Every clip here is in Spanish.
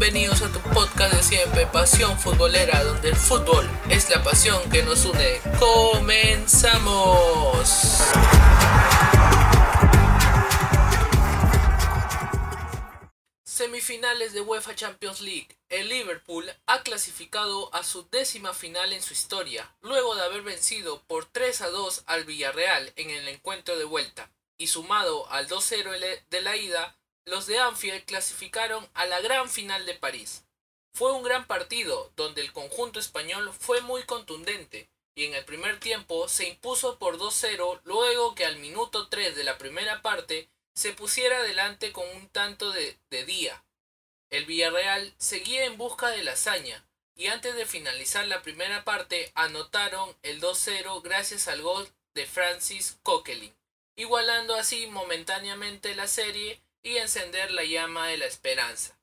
bienvenidos a tu podcast de siempre, Pasión Futbolera, donde el fútbol es la pasión que nos une. ¡Comenzamos! Semifinales de UEFA Champions League. El Liverpool ha clasificado a su décima final en su historia, luego de haber vencido por 3 a 2 al Villarreal en el encuentro de vuelta, y sumado al 2-0 de la ida, los de Anfield clasificaron a la gran final de París. Fue un gran partido donde el conjunto español fue muy contundente y en el primer tiempo se impuso por 2-0 luego que al minuto 3 de la primera parte se pusiera adelante con un tanto de, de día. El Villarreal seguía en busca de la hazaña y antes de finalizar la primera parte anotaron el 2-0 gracias al gol de Francis Coquelin, igualando así momentáneamente la serie y encender la llama de la esperanza.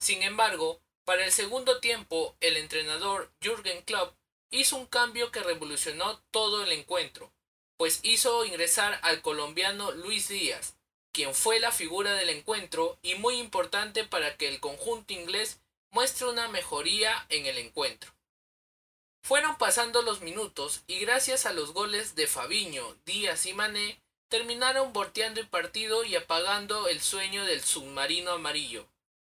Sin embargo, para el segundo tiempo, el entrenador Jürgen Klopp hizo un cambio que revolucionó todo el encuentro, pues hizo ingresar al colombiano Luis Díaz, quien fue la figura del encuentro y muy importante para que el conjunto inglés muestre una mejoría en el encuentro. Fueron pasando los minutos y gracias a los goles de Fabiño, Díaz y Mané, terminaron volteando el partido y apagando el sueño del submarino amarillo,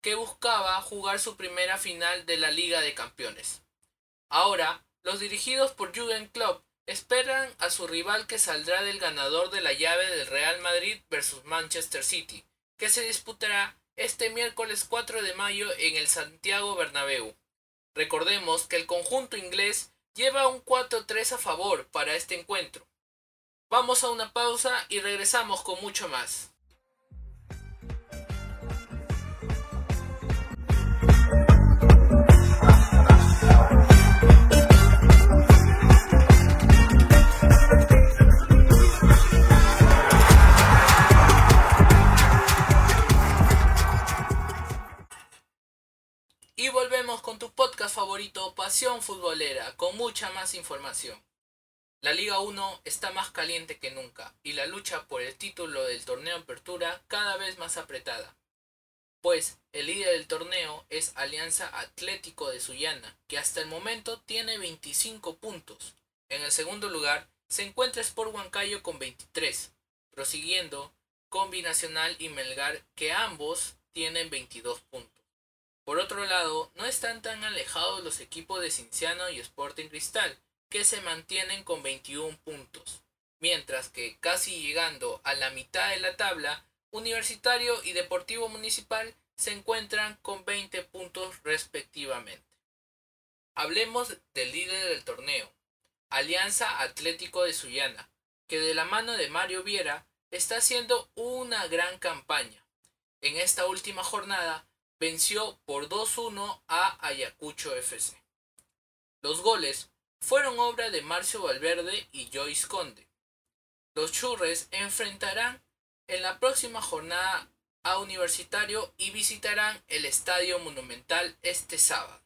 que buscaba jugar su primera final de la Liga de Campeones. Ahora, los dirigidos por Jürgen Klopp esperan a su rival que saldrá del ganador de la llave del Real Madrid versus Manchester City, que se disputará este miércoles 4 de mayo en el Santiago Bernabéu. Recordemos que el conjunto inglés lleva un 4-3 a favor para este encuentro, Vamos a una pausa y regresamos con mucho más. Y volvemos con tu podcast favorito, Pasión Futbolera, con mucha más información. La Liga 1 está más caliente que nunca y la lucha por el título del torneo Apertura cada vez más apretada. Pues el líder del torneo es Alianza Atlético de Sullana, que hasta el momento tiene 25 puntos. En el segundo lugar se encuentra Sport Huancayo con 23, prosiguiendo con Binacional y Melgar, que ambos tienen 22 puntos. Por otro lado, no están tan alejados los equipos de Cinciano y Sporting Cristal, que se mantienen con 21 puntos, mientras que casi llegando a la mitad de la tabla, Universitario y Deportivo Municipal se encuentran con 20 puntos respectivamente. Hablemos del líder del torneo, Alianza Atlético de Sullana, que de la mano de Mario Viera está haciendo una gran campaña. En esta última jornada venció por 2-1 a Ayacucho FC. Los goles fueron obra de Marcio Valverde y Joyce Conde. Los Churres enfrentarán en la próxima jornada a Universitario y visitarán el Estadio Monumental este sábado.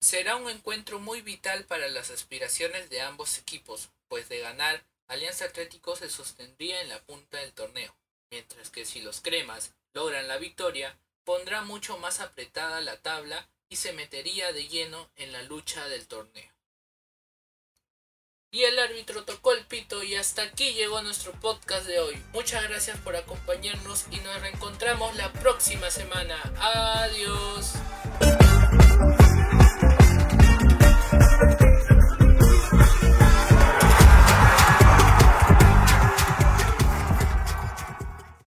Será un encuentro muy vital para las aspiraciones de ambos equipos, pues de ganar Alianza Atlético se sostendría en la punta del torneo, mientras que si los cremas logran la victoria, pondrá mucho más apretada la tabla y se metería de lleno en la lucha del torneo. Y el árbitro tocó el pito y hasta aquí llegó nuestro podcast de hoy. Muchas gracias por acompañarnos y nos reencontramos la próxima semana. Adiós.